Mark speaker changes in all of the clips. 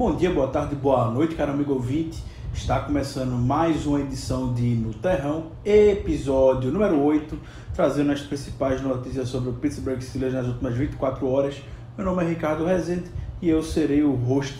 Speaker 1: Bom dia, boa tarde, boa noite, caro amigo ouvinte. Está começando mais uma edição de No Terrão, episódio número 8, trazendo as principais notícias sobre o Pittsburgh Steelers nas últimas 24 horas. Meu nome é Ricardo Rezende e eu serei o host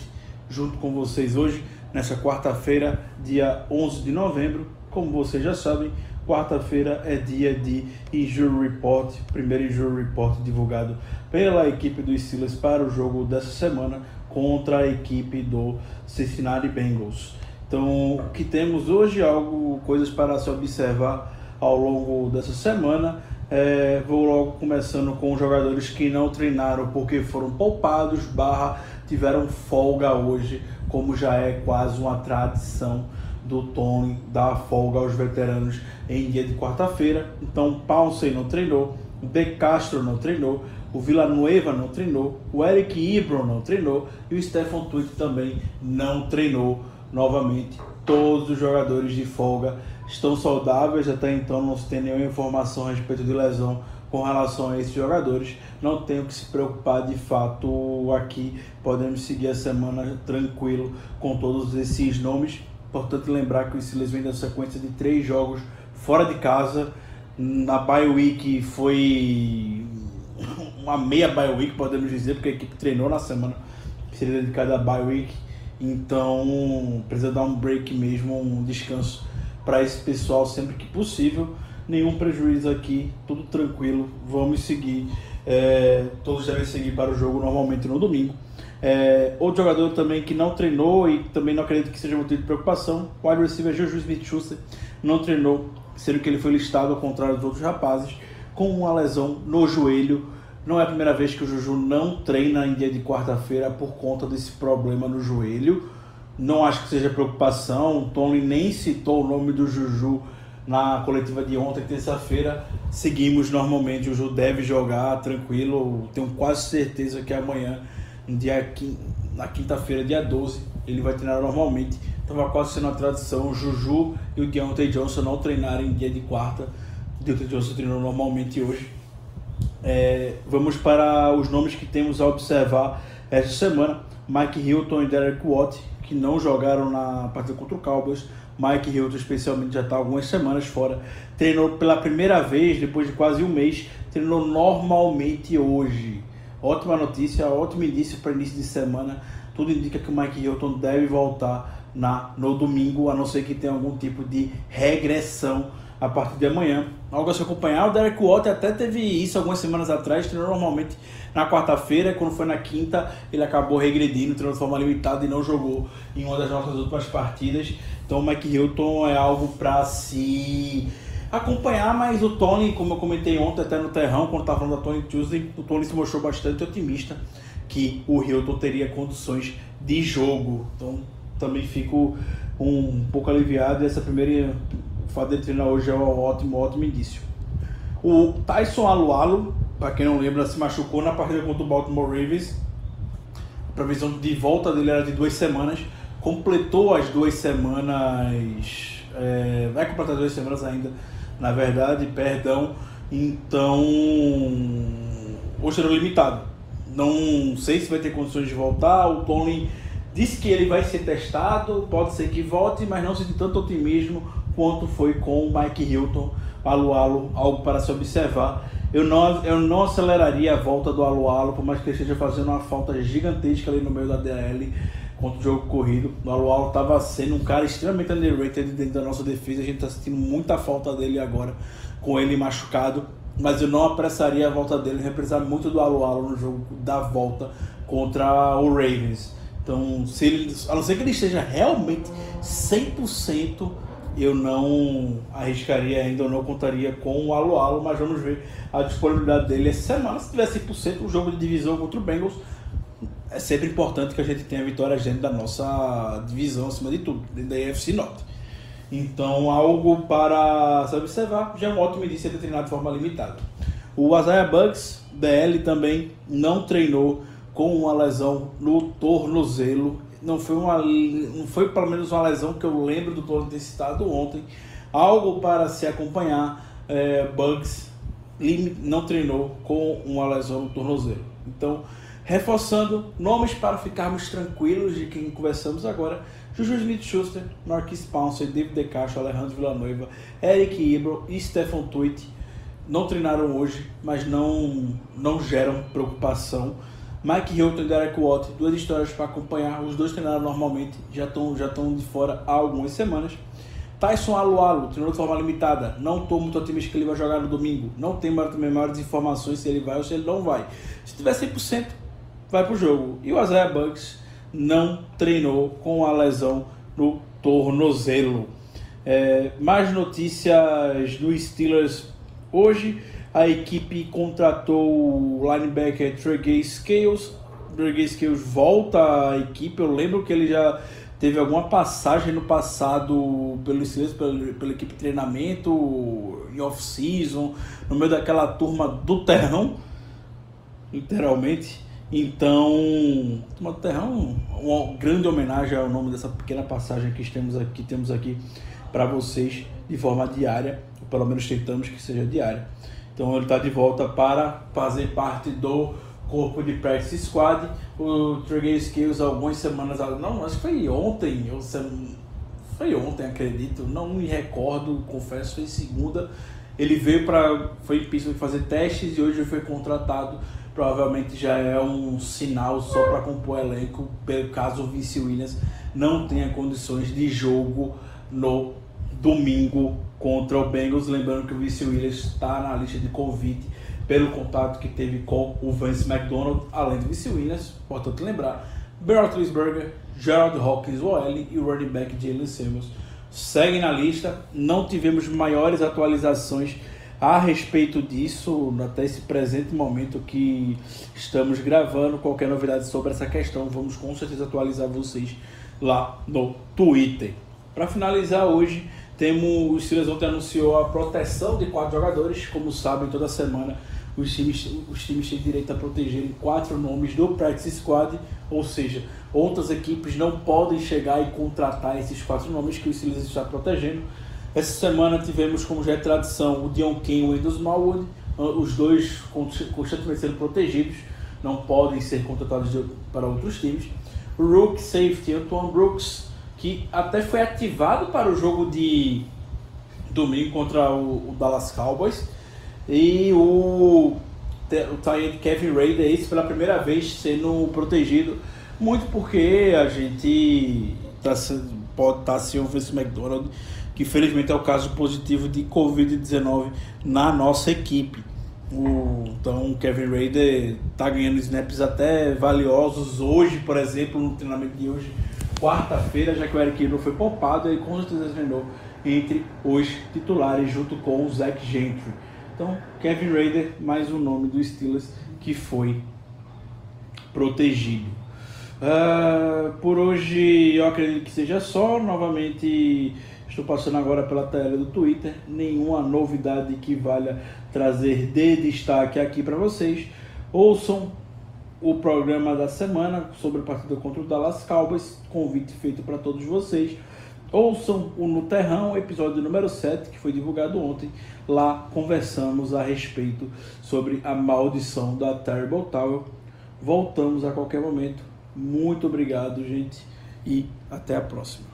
Speaker 1: junto com vocês hoje, nessa quarta-feira, dia 11 de novembro. Como vocês já sabem, quarta-feira é dia de Injury Report, primeiro Injury Report divulgado pela equipe do Steelers para o jogo dessa semana contra a equipe do Cincinnati Bengals. Então, o que temos hoje, algo, coisas para se observar ao longo dessa semana. É, vou logo começando com jogadores que não treinaram porque foram poupados, barra tiveram folga hoje, como já é quase uma tradição do Tony dar folga aos veteranos em dia de quarta-feira. Então, Paulsen não treinou, De Castro não treinou, o Villanueva não treinou, o Eric Ibron não treinou e o Stefan Tweet também não treinou novamente. Todos os jogadores de folga estão saudáveis, até então não se tem nenhuma informação a respeito de lesão com relação a esses jogadores. Não tenho que se preocupar de fato aqui. Podemos seguir a semana tranquilo com todos esses nomes. Importante lembrar que o Steelers vem da sequência de três jogos fora de casa. Na bye week foi uma meia bye week, podemos dizer, porque a equipe treinou na semana que seria dedicada à bye week. Então precisa dar um break mesmo, um descanso para esse pessoal sempre que possível. Nenhum prejuízo aqui, tudo tranquilo. Vamos seguir. É, todos devem seguir para o jogo normalmente no domingo. É, outro jogador também que não treinou e também não acredito que seja motivo de preocupação, o wide receiver Juju Smith-Schuster não treinou, sendo que ele foi listado ao contrário dos outros rapazes com uma lesão no joelho. Não é a primeira vez que o Juju não treina em dia de quarta-feira por conta desse problema no joelho. Não acho que seja preocupação. O Tony nem citou o nome do Juju na coletiva de ontem, terça-feira. Seguimos normalmente. O Juju deve jogar tranquilo. Tenho quase certeza que amanhã dia, na quinta-feira, dia 12, ele vai treinar normalmente. Estava quase sendo a tradição o Juju e o Deontay Johnson não treinarem em dia de quarta. O Deontay Johnson treinou normalmente hoje. É, vamos para os nomes que temos a observar essa semana. Mike Hilton e Derek Watt, que não jogaram na partida contra o Cowboys. Mike Hilton, especialmente, já está algumas semanas fora. Treinou pela primeira vez, depois de quase um mês. Treinou normalmente hoje. Ótima notícia, ótimo início para início de semana. Tudo indica que o Mike Hilton deve voltar na, no domingo, a não ser que tenha algum tipo de regressão a partir de amanhã. Algo a se acompanhar. O Derek Watt até teve isso algumas semanas atrás, treinou normalmente na quarta-feira, quando foi na quinta, ele acabou regredindo, treinou de forma limitada e não jogou em uma das nossas últimas partidas. Então o Mike Hilton é algo para se acompanhar, mas o Tony, como eu comentei ontem até no Terrão, quando estava falando da Tony Tuesday, o Tony se mostrou bastante otimista que o Hilton teria condições de jogo. Então também fico um pouco aliviado e essa primeira o fato de treinar hoje é um ótimo, ótimo indício. O Tyson Alualo, para quem não lembra, se machucou na partida contra o Baltimore Ravens. A previsão de volta dele era de duas semanas. Completou as duas semanas. É, vai completar duas semanas ainda na verdade, perdão. Então, o será limitado. Não sei se vai ter condições de voltar. O Tony disse que ele vai ser testado, pode ser que volte, mas não sente tanto otimismo quanto foi com o Mike Hilton, Alualo, algo para se observar. Eu não, eu não aceleraria a volta do Alualo, por mais que ele esteja fazendo uma falta gigantesca ali no meio da DL contra o jogo corrido. O Alualo estava sendo um cara extremamente underrated dentro da nossa defesa. A gente está sentindo muita falta dele agora, com ele machucado. Mas eu não apressaria a volta dele. Ele vai muito do Alualo no jogo da volta contra o Ravens. Então, se ele, a não ser que ele esteja realmente 100%, eu não arriscaria ainda, eu não contaria com o Alualo, mas vamos ver a disponibilidade dele essa semana. Se tiver 100%, o jogo de divisão contra o Bengals é sempre importante que a gente tenha vitórias dentro da nossa divisão, acima de tudo, dentro da EFC Norte. Então, algo para se observar, é um ótimo início de treinar de forma limitada. O Isaiah Bugs, DL, também não treinou com uma lesão no tornozelo. Não foi, uma, não foi pelo menos uma lesão que eu lembro do Tony ter citado ontem. Algo para se acompanhar. É, Bugs não treinou com uma lesão no tornozelo. Então, Reforçando nomes para ficarmos tranquilos de quem conversamos agora. Juju Smith-Schuster, Marquis Pounce, David De Castro, Alejandro Villanueva, Eric Ibro e Stefan Tuit não treinaram hoje, mas não, não geram preocupação. Mike Hilton e Derek Watt, duas histórias para acompanhar. Os dois treinaram normalmente, já estão já de fora há algumas semanas. Tyson Alualo, treinou de forma limitada. Não estou muito otimista que ele vai jogar no domingo. Não tenho também maiores informações se ele vai ou se ele não vai. Se tiver 100%, vai para o jogo. E o Isaiah Bucks não treinou com a lesão no tornozelo. É, mais notícias do Steelers hoje. A equipe contratou o linebacker Trey Scales. Trey Scales volta à equipe. Eu lembro que ele já teve alguma passagem no passado pelo Steelers, pela, pela equipe de treinamento, em off-season, no meio daquela turma do terrão, literalmente. Então, uma grande homenagem ao nome dessa pequena passagem que temos aqui, temos aqui para vocês de forma diária, ou pelo menos tentamos que seja diária. Então ele está de volta para fazer parte do corpo de practice squad. O Trigger Skills algumas semanas, não, acho que foi ontem, foi ontem, acredito, não me recordo, confesso, foi segunda. Ele veio para, foi em pista fazer testes e hoje foi contratado. Provavelmente já é um sinal só para compor elenco, caso o Vince Williams não tenha condições de jogo no domingo contra o Bengals. Lembrando que o Vince Williams está na lista de convite pelo contato que teve com o Vance McDonald, além do Vince Williams, importante lembrar, Ben Roethlisberger, Gerald Hawkins, OL e o running back Jalen Samuels seguem na lista. Não tivemos maiores atualizações a respeito disso até esse presente momento que estamos gravando. Qualquer novidade sobre essa questão, vamos com certeza atualizar vocês lá no Twitter. Para finalizar hoje, temos, o Steelers ontem anunciou a proteção de quatro jogadores. Como sabem, toda semana os times, os times têm direito a protegerem quatro nomes do Practice Squad, ou seja, outras equipes não podem chegar e contratar esses quatro nomes que o Steelers está protegendo. Essa semana tivemos, como já é tradição, o Dion King e o Windows Smallwood, os dois constantemente sendo protegidos, não podem ser contratados para outros times. Rook Safety Antoine Brooks que até foi ativado para o jogo de domingo contra o, o Dallas Cowboys. E o, o Tyrant Kevin Raider, esse pela primeira vez sendo protegido, muito porque a gente tá, pode estar tá sem o Vince McDonald, que felizmente é o caso positivo de Covid-19 na nossa equipe. O, então o Kevin Raider está ganhando snaps até valiosos hoje, por exemplo, no treinamento de hoje quarta-feira, já que o Eric Hino foi poupado, e com certeza treinou entre os titulares junto com o Zach Gentry. Então, Kevin Raider, mais um nome do Steelers que foi protegido. Uh, por hoje eu acredito que seja só. Novamente estou passando agora pela tela do Twitter. Nenhuma novidade que valha trazer de destaque aqui para vocês. Ouçam o programa da semana sobre a partida contra o Dallas Cowboys. Convite feito para todos vocês. Ouçam o No Terrão, episódio número 7, que foi divulgado ontem. Lá conversamos a respeito sobre a maldição da Terrible Tower. Voltamos a qualquer momento. Muito obrigado, gente, e até a próxima.